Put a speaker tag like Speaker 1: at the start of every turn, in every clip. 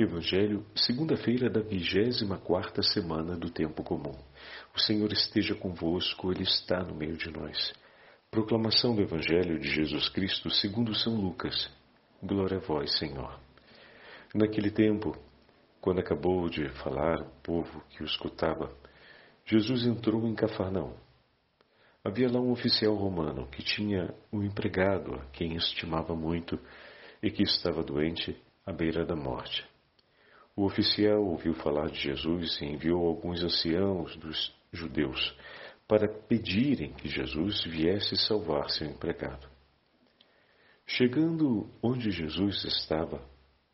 Speaker 1: Evangelho, segunda-feira da vigésima quarta semana do tempo comum. O Senhor esteja convosco, Ele está no meio de nós. Proclamação do Evangelho de Jesus Cristo segundo São Lucas. Glória a vós, Senhor. Naquele tempo, quando acabou de falar o povo que o escutava, Jesus entrou em Cafarnaum. Havia lá um oficial romano que tinha um empregado a quem estimava muito e que estava doente à beira da morte. O oficial ouviu falar de Jesus e enviou alguns anciãos dos judeus para pedirem que Jesus viesse salvar seu empregado. Chegando onde Jesus estava,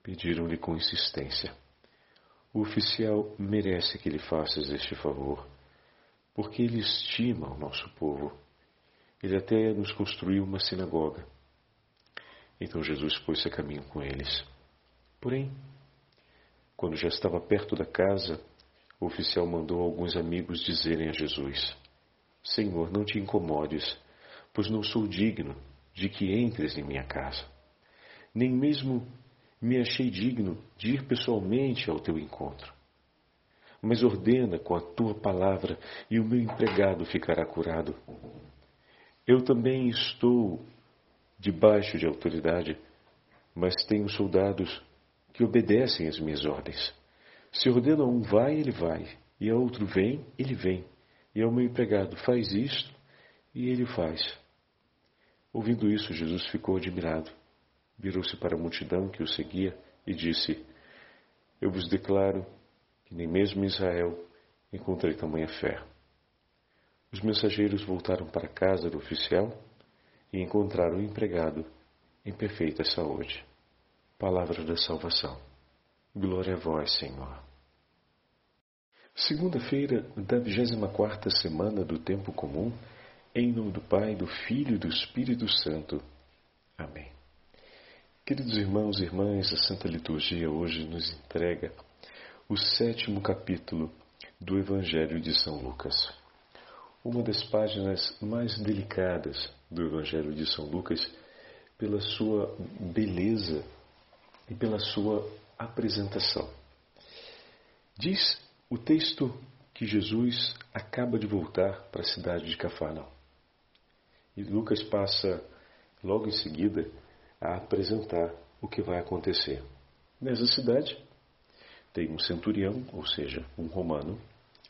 Speaker 1: pediram-lhe com insistência: O oficial merece que lhe faças este favor, porque ele estima o nosso povo. Ele até nos construiu uma sinagoga. Então Jesus pôs-se a caminho com eles. Porém, quando já estava perto da casa, o oficial mandou alguns amigos dizerem a Jesus: Senhor, não te incomodes, pois não sou digno de que entres em minha casa. Nem mesmo me achei digno de ir pessoalmente ao teu encontro. Mas ordena com a tua palavra e o meu empregado ficará curado. Eu também estou debaixo de autoridade, mas tenho soldados que obedecem às minhas ordens. Se ordeno a um vai, ele vai, e a outro vem, ele vem, e ao meu empregado faz isto, e ele faz. Ouvindo isso, Jesus ficou admirado. Virou-se para a multidão que o seguia e disse: Eu vos declaro que nem mesmo em Israel encontrei tamanha fé. Os mensageiros voltaram para a casa do oficial e encontraram o empregado em perfeita saúde. Palavra da salvação. Glória a vós, Senhor. Segunda-feira da 24 semana do tempo comum, em nome do Pai, do Filho e do Espírito Santo. Amém. Queridos irmãos e irmãs, a Santa Liturgia hoje nos entrega o sétimo capítulo do Evangelho de São Lucas. Uma das páginas mais delicadas do Evangelho de São Lucas pela sua beleza e pela sua apresentação. Diz o texto que Jesus acaba de voltar para a cidade de Cafarnaum. E Lucas passa logo em seguida a apresentar o que vai acontecer. Nessa cidade tem um centurião, ou seja, um romano,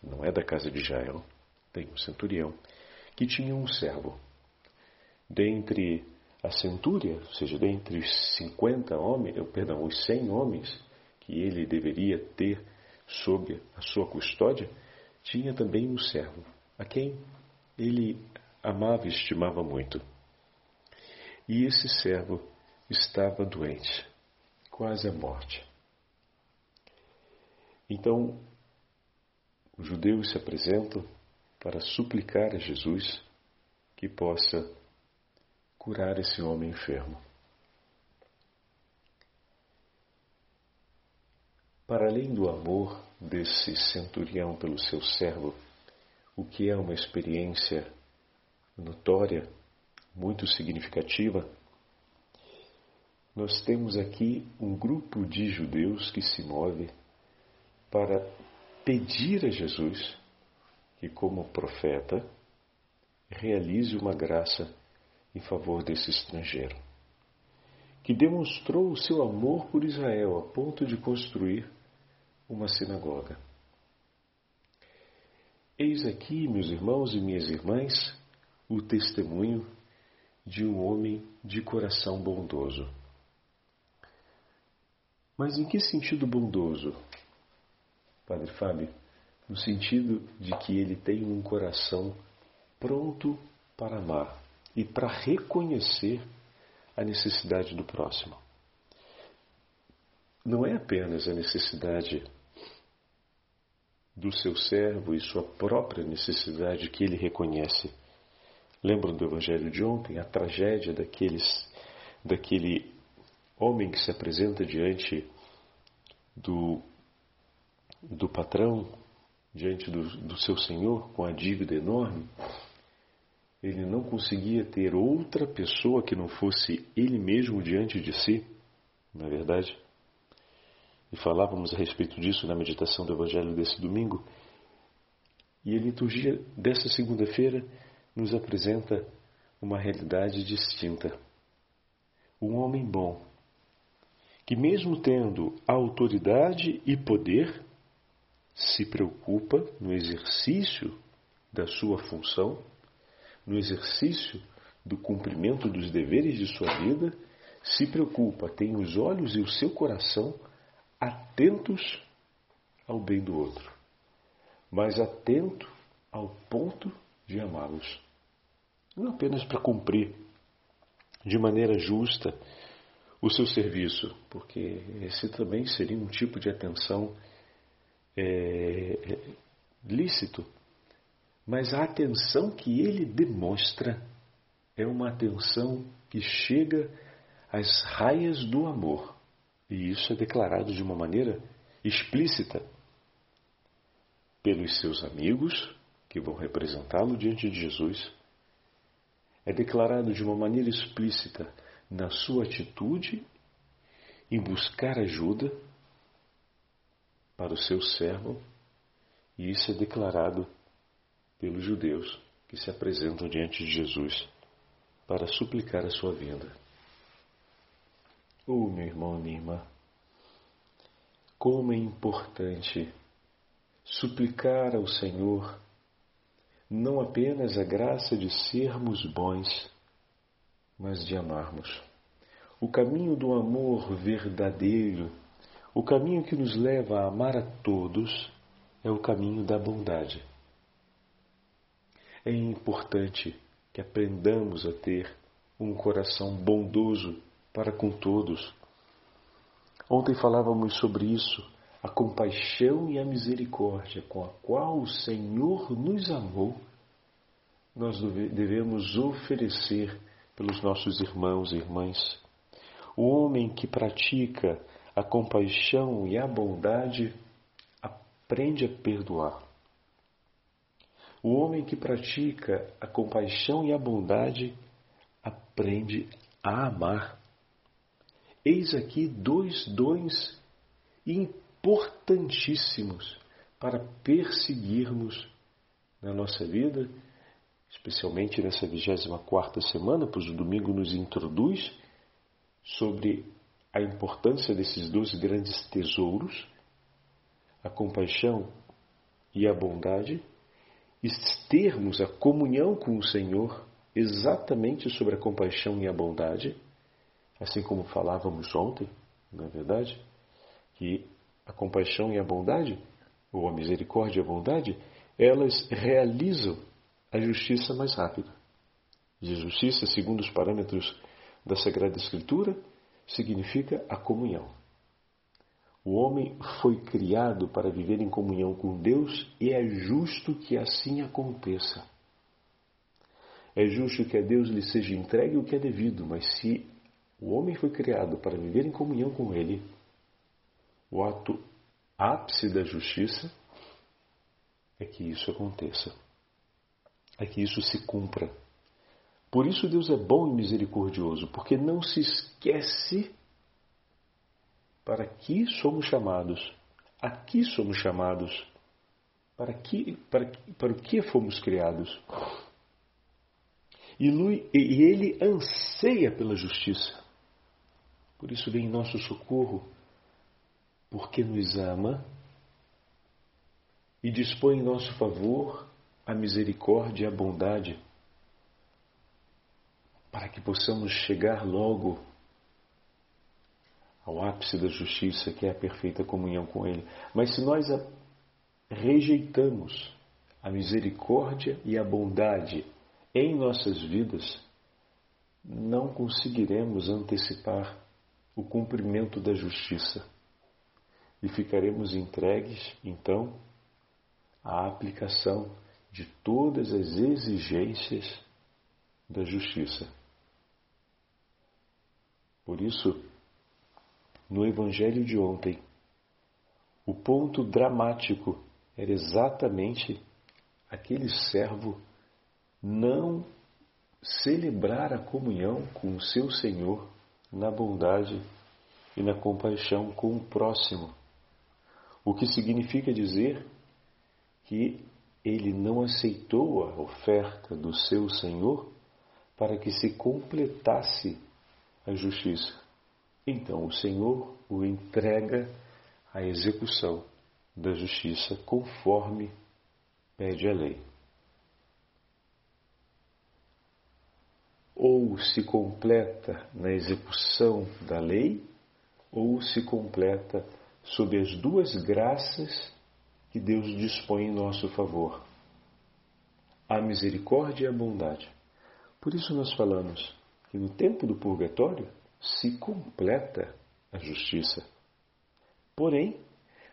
Speaker 1: não é da casa de Israel, tem um centurião que tinha um servo. Dentre a centúria, ou seja, dentre os 50 homens, perdão, os 100 homens que ele deveria ter sob a sua custódia, tinha também um servo, a quem ele amava e estimava muito. E esse servo estava doente, quase à morte. Então, os judeus se apresentam para suplicar a Jesus que possa curar esse homem enfermo. Para além do amor desse centurião pelo seu servo, o que é uma experiência notória, muito significativa, nós temos aqui um grupo de judeus que se move para pedir a Jesus que, como profeta, realize uma graça em favor desse estrangeiro, que demonstrou o seu amor por Israel a ponto de construir uma sinagoga. Eis aqui, meus irmãos e minhas irmãs, o testemunho de um homem de coração bondoso. Mas em que sentido bondoso, Padre Fábio? No sentido de que ele tem um coração pronto para amar e para reconhecer a necessidade do próximo. Não é apenas a necessidade do seu servo e sua própria necessidade que ele reconhece. Lembram do Evangelho de ontem, a tragédia daqueles, daquele homem que se apresenta diante do, do patrão, diante do, do seu senhor, com a dívida enorme, ele não conseguia ter outra pessoa que não fosse ele mesmo diante de si, não é verdade? E falávamos a respeito disso na meditação do Evangelho desse domingo. E a liturgia dessa segunda-feira nos apresenta uma realidade distinta. Um homem bom, que, mesmo tendo autoridade e poder, se preocupa no exercício da sua função, no exercício do cumprimento dos deveres de sua vida, se preocupa, tem os olhos e o seu coração atentos ao bem do outro, mas atento ao ponto de amá-los. Não apenas para cumprir de maneira justa o seu serviço, porque esse também seria um tipo de atenção é, lícito, mas a atenção que ele demonstra é uma atenção que chega às raias do amor. E isso é declarado de uma maneira explícita pelos seus amigos, que vão representá-lo diante de Jesus. É declarado de uma maneira explícita na sua atitude em buscar ajuda para o seu servo, e isso é declarado pelos judeus que se apresentam diante de Jesus para suplicar a sua vinda. Oh, meu irmão, minha irmã, como é importante suplicar ao Senhor não apenas a graça de sermos bons, mas de amarmos. O caminho do amor verdadeiro, o caminho que nos leva a amar a todos, é o caminho da bondade. É importante que aprendamos a ter um coração bondoso para com todos. Ontem falávamos sobre isso, a compaixão e a misericórdia com a qual o Senhor nos amou, nós devemos oferecer pelos nossos irmãos e irmãs. O homem que pratica a compaixão e a bondade aprende a perdoar. O homem que pratica a compaixão e a bondade aprende a amar. Eis aqui dois dons importantíssimos para perseguirmos na nossa vida especialmente nessa 24 semana, pois o domingo nos introduz sobre a importância desses dois grandes tesouros, a compaixão e a bondade, termos a comunhão com o Senhor exatamente sobre a compaixão e a bondade, assim como falávamos ontem, não é verdade? Que a compaixão e a bondade, ou a misericórdia e a bondade, elas realizam a justiça mais rápida. E justiça, segundo os parâmetros da Sagrada Escritura, significa a comunhão. O homem foi criado para viver em comunhão com Deus e é justo que assim aconteça. É justo que a Deus lhe seja entregue o que é devido, mas se o homem foi criado para viver em comunhão com Ele, o ato ápice da justiça é que isso aconteça é que isso se cumpra. Por isso Deus é bom e misericordioso, porque não se esquece para que somos chamados, aqui somos chamados, para, que, para, para o que fomos criados. E, e ele anseia pela justiça. Por isso vem em nosso socorro, porque nos ama e dispõe em nosso favor a misericórdia e a bondade, para que possamos chegar logo ao ápice da justiça, que é a perfeita comunhão com Ele. Mas se nós rejeitamos a misericórdia e a bondade em nossas vidas, não conseguiremos antecipar o cumprimento da justiça e ficaremos entregues, então, à aplicação de todas as exigências da justiça. Por isso, no Evangelho de ontem, o ponto dramático era exatamente aquele servo não celebrar a comunhão com o seu Senhor na bondade e na compaixão com o próximo, o que significa dizer que ele não aceitou a oferta do seu Senhor para que se completasse a justiça. Então o Senhor o entrega à execução da justiça conforme pede a lei. Ou se completa na execução da lei, ou se completa sob as duas graças que Deus dispõe em nosso favor: a misericórdia e a bondade. Por isso nós falamos que no tempo do purgatório se completa a justiça. Porém,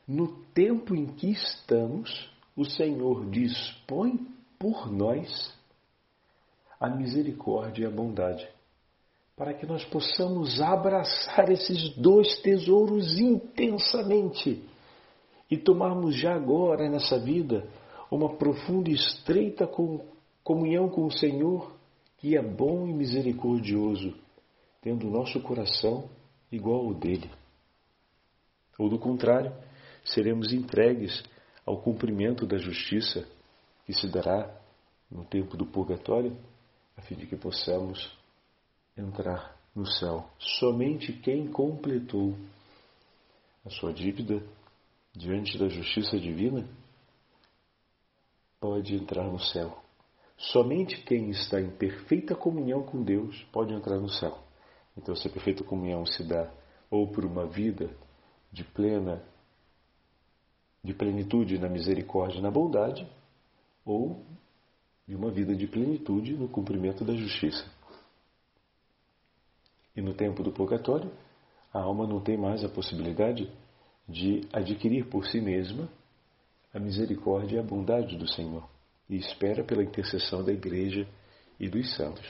Speaker 1: no tempo em que estamos, o Senhor dispõe por nós a misericórdia e a bondade, para que nós possamos abraçar esses dois tesouros intensamente e tomarmos já agora nessa vida uma profunda e estreita comunhão com o Senhor, que é bom e misericordioso, tendo o nosso coração igual ao dele. Ou do contrário, seremos entregues ao cumprimento da justiça que se dará no tempo do purgatório, a fim de que possamos entrar no céu. Somente quem completou a sua dívida diante da justiça divina pode entrar no céu. Somente quem está em perfeita comunhão com Deus pode entrar no céu. Então, se a perfeita comunhão se dá ou por uma vida de plena de plenitude na misericórdia e na bondade, ou de uma vida de plenitude no cumprimento da justiça. E no tempo do purgatório, a alma não tem mais a possibilidade de adquirir por si mesma a misericórdia e a bondade do Senhor e espera pela intercessão da Igreja e dos santos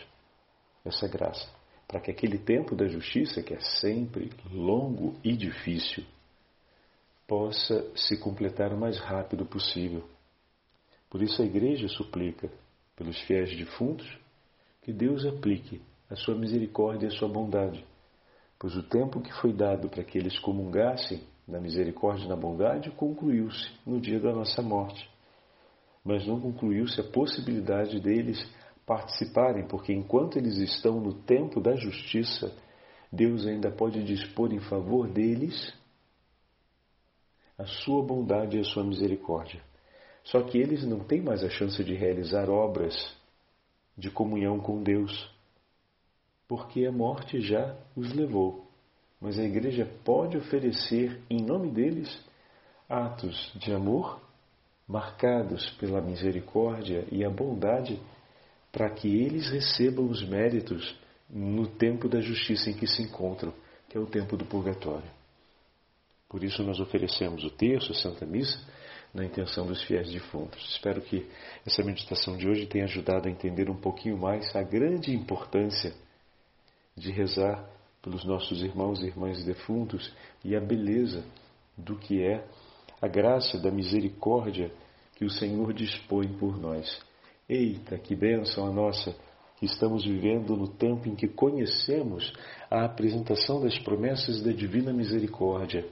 Speaker 1: essa graça, para que aquele tempo da justiça, que é sempre longo e difícil, possa se completar o mais rápido possível. Por isso a Igreja suplica pelos fiéis defuntos que Deus aplique a sua misericórdia e a sua bondade, pois o tempo que foi dado para que eles comungassem na misericórdia e na bondade concluiu-se no dia da nossa morte. Mas não concluiu-se a possibilidade deles participarem, porque enquanto eles estão no tempo da justiça, Deus ainda pode dispor em favor deles a sua bondade e a sua misericórdia. Só que eles não têm mais a chance de realizar obras de comunhão com Deus, porque a morte já os levou. Mas a igreja pode oferecer, em nome deles, atos de amor marcados pela misericórdia e a bondade, para que eles recebam os méritos no tempo da justiça em que se encontram, que é o tempo do purgatório. Por isso nós oferecemos o terço, a Santa Missa, na intenção dos fiéis defuntos. Espero que essa meditação de hoje tenha ajudado a entender um pouquinho mais a grande importância de rezar pelos nossos irmãos e irmãs defuntos e a beleza do que é a graça da misericórdia que o Senhor dispõe por nós. Eita, que bênção a nossa! Que estamos vivendo no tempo em que conhecemos a apresentação das promessas da divina misericórdia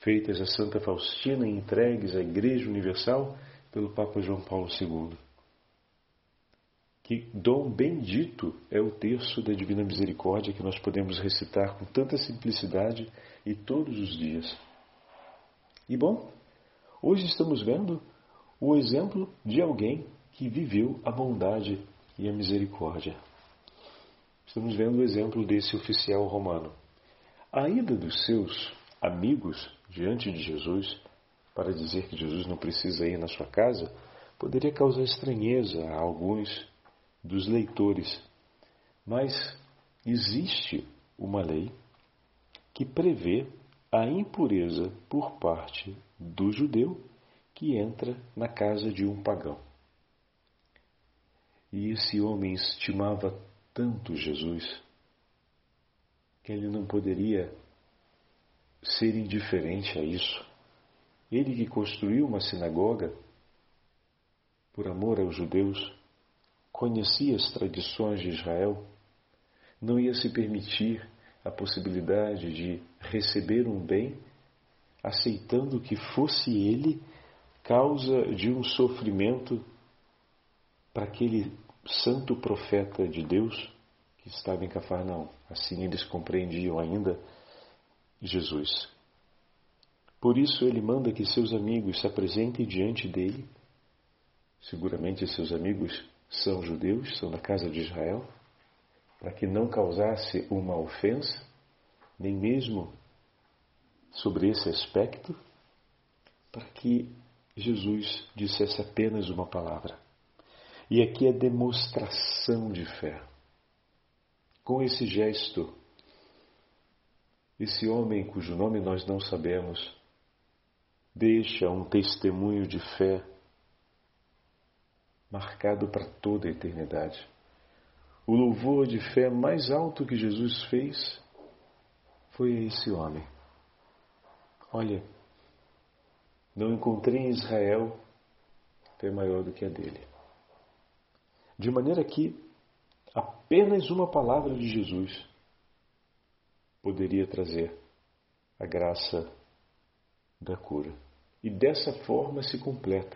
Speaker 1: feitas a Santa Faustina e entregues à Igreja Universal pelo Papa João Paulo II. Que dom bendito é o terço da Divina Misericórdia que nós podemos recitar com tanta simplicidade e todos os dias. E bom, hoje estamos vendo o exemplo de alguém que viveu a bondade e a misericórdia. Estamos vendo o exemplo desse oficial romano. A ida dos seus amigos diante de Jesus para dizer que Jesus não precisa ir na sua casa poderia causar estranheza a alguns dos leitores. Mas existe uma lei que prevê a impureza por parte do judeu que entra na casa de um pagão. E esse homem estimava tanto Jesus que ele não poderia ser indiferente a isso. Ele que construiu uma sinagoga por amor aos judeus, conhecia as tradições de Israel, não ia se permitir a possibilidade de receber um bem aceitando que fosse ele causa de um sofrimento para aquele santo profeta de Deus que estava em Cafarnaum. Assim eles compreendiam ainda Jesus. Por isso ele manda que seus amigos se apresentem diante dele. Seguramente seus amigos são judeus, são da casa de Israel, para que não causasse uma ofensa, nem mesmo sobre esse aspecto, para que Jesus dissesse apenas uma palavra. E aqui é demonstração de fé. Com esse gesto, esse homem cujo nome nós não sabemos, deixa um testemunho de fé marcado para toda a eternidade. O louvor de fé mais alto que Jesus fez foi a esse homem. Olha, não encontrei em Israel fé maior do que a dele. De maneira que apenas uma palavra de Jesus poderia trazer a graça da cura. E dessa forma se completa.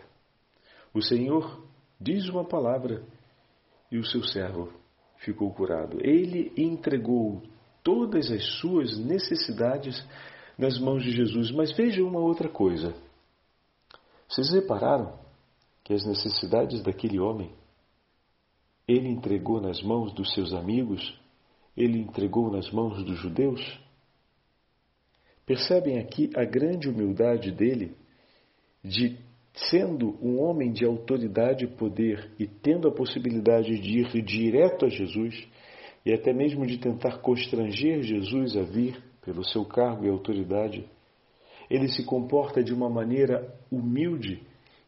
Speaker 1: O Senhor diz uma palavra e o seu servo ficou curado. Ele entregou todas as suas necessidades nas mãos de Jesus. Mas veja uma outra coisa. Vocês repararam que as necessidades daquele homem ele entregou nas mãos dos seus amigos? Ele entregou nas mãos dos judeus? Percebem aqui a grande humildade dele de sendo um homem de autoridade e poder e tendo a possibilidade de ir direto a Jesus e até mesmo de tentar constranger Jesus a vir pelo seu cargo e autoridade, ele se comporta de uma maneira humilde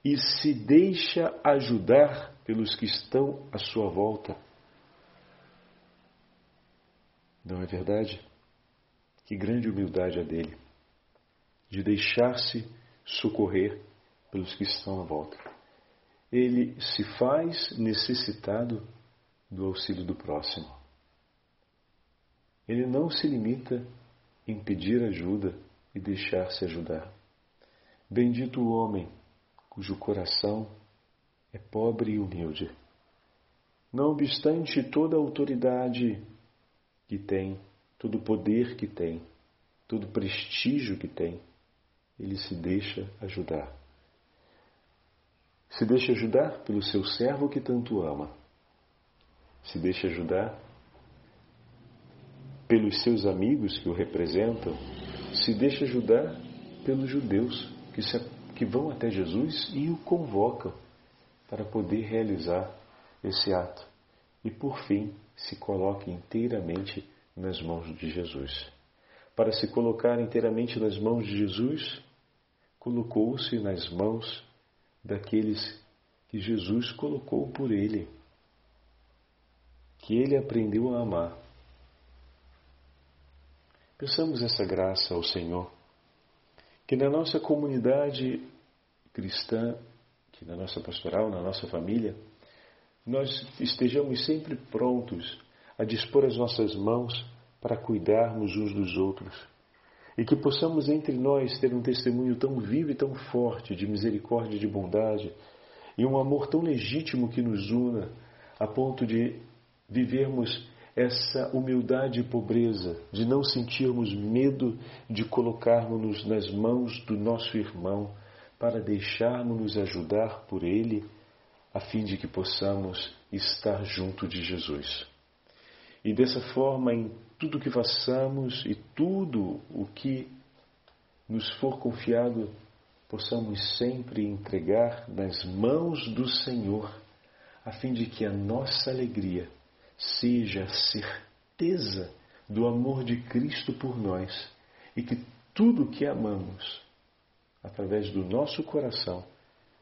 Speaker 1: e se deixa ajudar pelos que estão à sua volta. Não é verdade? Que grande humildade a dele, de deixar-se socorrer pelos que estão à volta. Ele se faz necessitado do auxílio do próximo. Ele não se limita em pedir ajuda e deixar-se ajudar. Bendito o homem cujo coração é pobre e humilde. Não obstante toda a autoridade que tem, todo o poder que tem, todo o prestígio que tem, ele se deixa ajudar. Se deixa ajudar pelo seu servo que tanto ama. Se deixa ajudar pelos seus amigos que o representam. Se deixa ajudar pelos judeus que, se, que vão até Jesus e o convocam para poder realizar esse ato. E por fim, se coloca inteiramente nas mãos de Jesus. Para se colocar inteiramente nas mãos de Jesus, colocou-se nas mãos daqueles que Jesus colocou por ele, que ele aprendeu a amar. Peçamos essa graça ao Senhor, que na nossa comunidade cristã, que na nossa pastoral, na nossa família, nós estejamos sempre prontos a dispor as nossas mãos para cuidarmos uns dos outros. E que possamos entre nós ter um testemunho tão vivo e tão forte de misericórdia e de bondade, e um amor tão legítimo que nos una, a ponto de vivermos essa humildade e pobreza, de não sentirmos medo de colocarmos-nos nas mãos do nosso irmão, para deixarmos-nos ajudar por ele, a fim de que possamos estar junto de Jesus. E dessa forma, em tudo que façamos e tudo o que nos for confiado, possamos sempre entregar nas mãos do Senhor, a fim de que a nossa alegria seja a certeza do amor de Cristo por nós e que tudo o que amamos, através do nosso coração,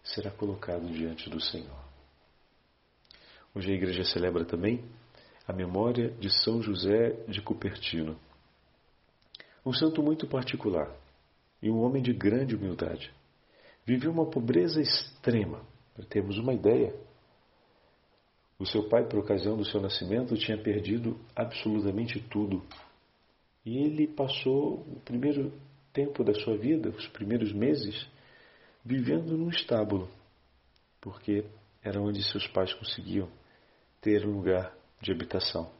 Speaker 1: será colocado diante do Senhor. Hoje a igreja celebra também a memória de São José de Cupertino. Um santo muito particular e um homem de grande humildade. Viveu uma pobreza extrema. Para termos uma ideia, o seu pai, por ocasião do seu nascimento, tinha perdido absolutamente tudo. E ele passou o primeiro tempo da sua vida, os primeiros meses, vivendo num estábulo, porque era onde seus pais conseguiam ter um lugar de habitação.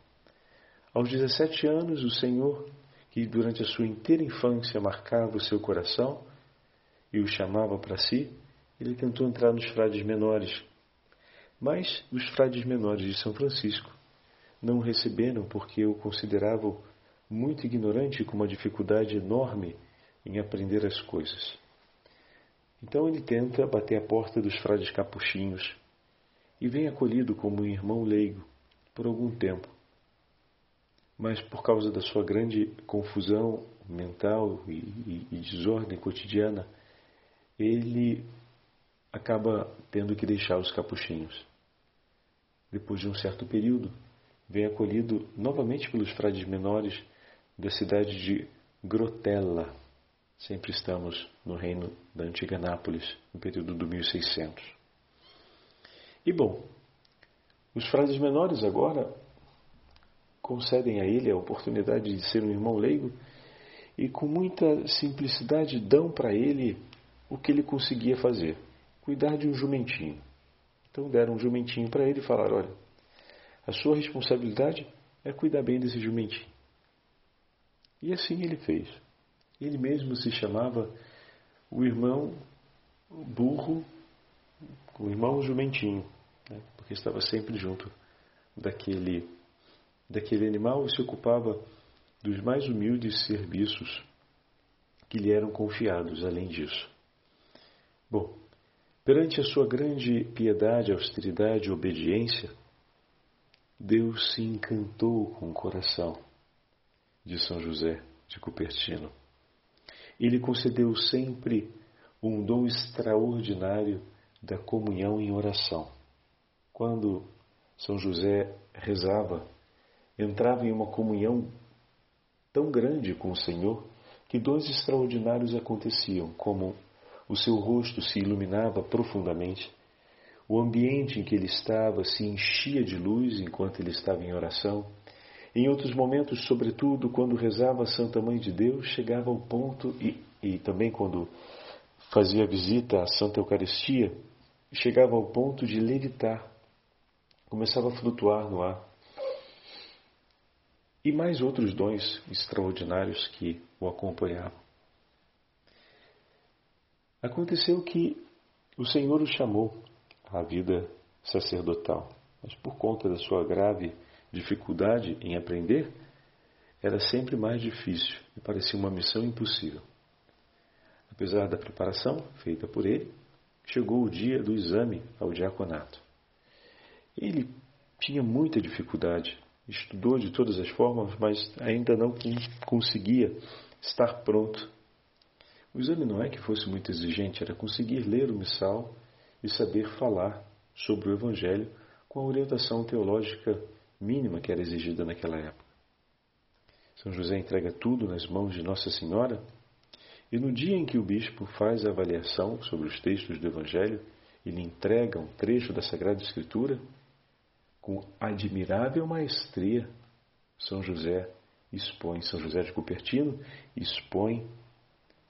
Speaker 1: Aos 17 anos, o Senhor, que durante a sua inteira infância marcava o seu coração e o chamava para si, ele tentou entrar nos frades menores. Mas os frades menores de São Francisco não o receberam porque o consideravam muito ignorante com uma dificuldade enorme em aprender as coisas. Então ele tenta bater a porta dos frades capuchinhos e vem acolhido como um irmão leigo por algum tempo. Mas por causa da sua grande confusão mental e, e, e desordem cotidiana, ele acaba tendo que deixar os capuchinhos. Depois de um certo período, vem acolhido novamente pelos frades menores da cidade de Grotella. Sempre estamos no reino da antiga Nápoles, no período do 1600. E bom, os frades menores agora concedem a ele a oportunidade de ser um irmão leigo e com muita simplicidade dão para ele o que ele conseguia fazer: cuidar de um jumentinho. Então deram um jumentinho para ele e falaram: olha, a sua responsabilidade é cuidar bem desse jumentinho. E assim ele fez. Ele mesmo se chamava o irmão burro, o irmão jumentinho, né? porque estava sempre junto daquele, daquele animal e se ocupava dos mais humildes serviços que lhe eram confiados, além disso. Bom, perante a sua grande piedade, austeridade e obediência, Deus se encantou com o coração de São José de Cupertino. Ele concedeu sempre um dom extraordinário da comunhão em oração. Quando São José rezava, entrava em uma comunhão tão grande com o Senhor que dons extraordinários aconteciam, como o seu rosto se iluminava profundamente o ambiente em que ele estava se enchia de luz enquanto ele estava em oração. Em outros momentos, sobretudo quando rezava a Santa Mãe de Deus, chegava ao ponto, e, e também quando fazia visita à Santa Eucaristia, chegava ao ponto de levitar, começava a flutuar no ar. E mais outros dons extraordinários que o acompanhavam. Aconteceu que o Senhor o chamou a vida sacerdotal. Mas por conta da sua grave dificuldade em aprender, era sempre mais difícil e parecia uma missão impossível. Apesar da preparação feita por ele, chegou o dia do exame ao diaconato. Ele tinha muita dificuldade, estudou de todas as formas, mas ainda não conseguia estar pronto. O exame não é que fosse muito exigente, era conseguir ler o missal e saber falar sobre o Evangelho com a orientação teológica mínima que era exigida naquela época. São José entrega tudo nas mãos de Nossa Senhora e no dia em que o bispo faz a avaliação sobre os textos do Evangelho e lhe entrega um trecho da Sagrada Escritura, com admirável maestria, São José expõe, São José de Cupertino expõe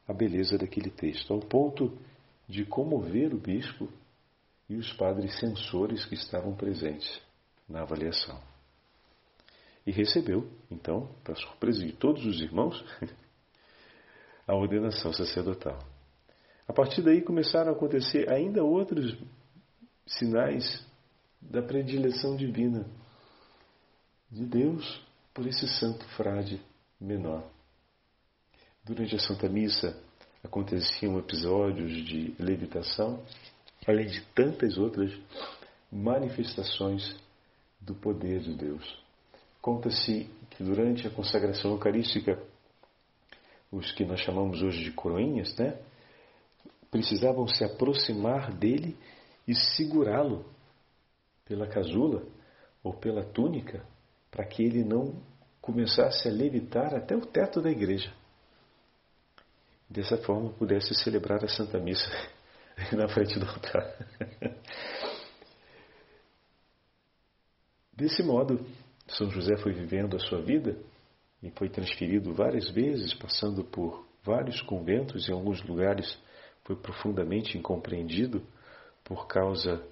Speaker 1: a beleza daquele texto, ao ponto de comover o bispo e os padres censores que estavam presentes na avaliação. E recebeu, então, para surpresa de todos os irmãos, a ordenação sacerdotal. A partir daí começaram a acontecer ainda outros sinais da predileção divina de Deus por esse santo frade menor. Durante a Santa Missa aconteciam episódios de levitação além de tantas outras manifestações do poder de Deus. Conta-se que durante a consagração eucarística, os que nós chamamos hoje de coroinhas, né, precisavam se aproximar dele e segurá-lo pela casula ou pela túnica, para que ele não começasse a levitar até o teto da igreja. Dessa forma, pudesse celebrar a Santa Missa na frente do altar. Desse modo, São José foi vivendo a sua vida e foi transferido várias vezes, passando por vários conventos, em alguns lugares foi profundamente incompreendido por causa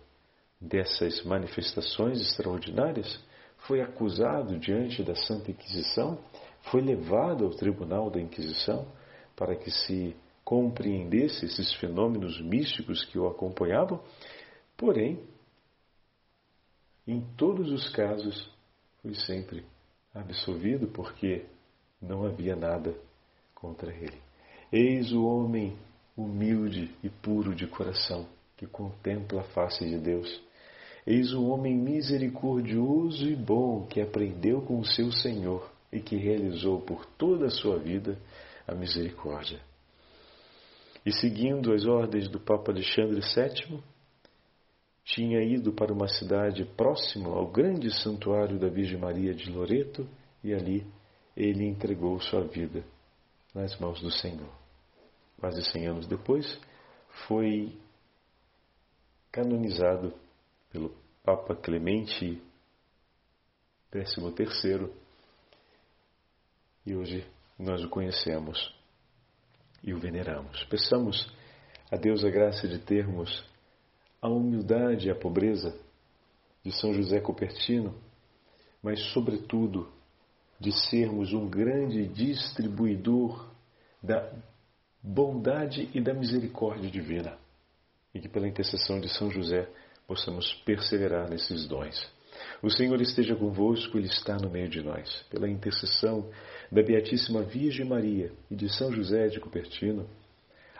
Speaker 1: dessas manifestações extraordinárias, foi acusado diante da Santa Inquisição, foi levado ao tribunal da Inquisição para que se compreendesse esses fenômenos místicos que o acompanhavam, porém, em todos os casos, foi sempre absolvido porque não havia nada contra ele. Eis o homem humilde e puro de coração que contempla a face de Deus. Eis o homem misericordioso e bom que aprendeu com o seu Senhor e que realizou por toda a sua vida a misericórdia. E seguindo as ordens do Papa Alexandre VII, tinha ido para uma cidade próxima ao grande santuário da Virgem Maria de Loreto e ali ele entregou sua vida nas mãos do Senhor. Quase cem anos depois, foi canonizado pelo Papa Clemente XIII e hoje nós o conhecemos e o veneramos. Peçamos a Deus a graça de termos a humildade e a pobreza de São José Cupertino, mas, sobretudo, de sermos um grande distribuidor da bondade e da misericórdia divina, e que, pela intercessão de São José, possamos perseverar nesses dons. O Senhor esteja convosco, Ele está no meio de nós. Pela intercessão da Beatíssima Virgem Maria e de São José de Cupertino,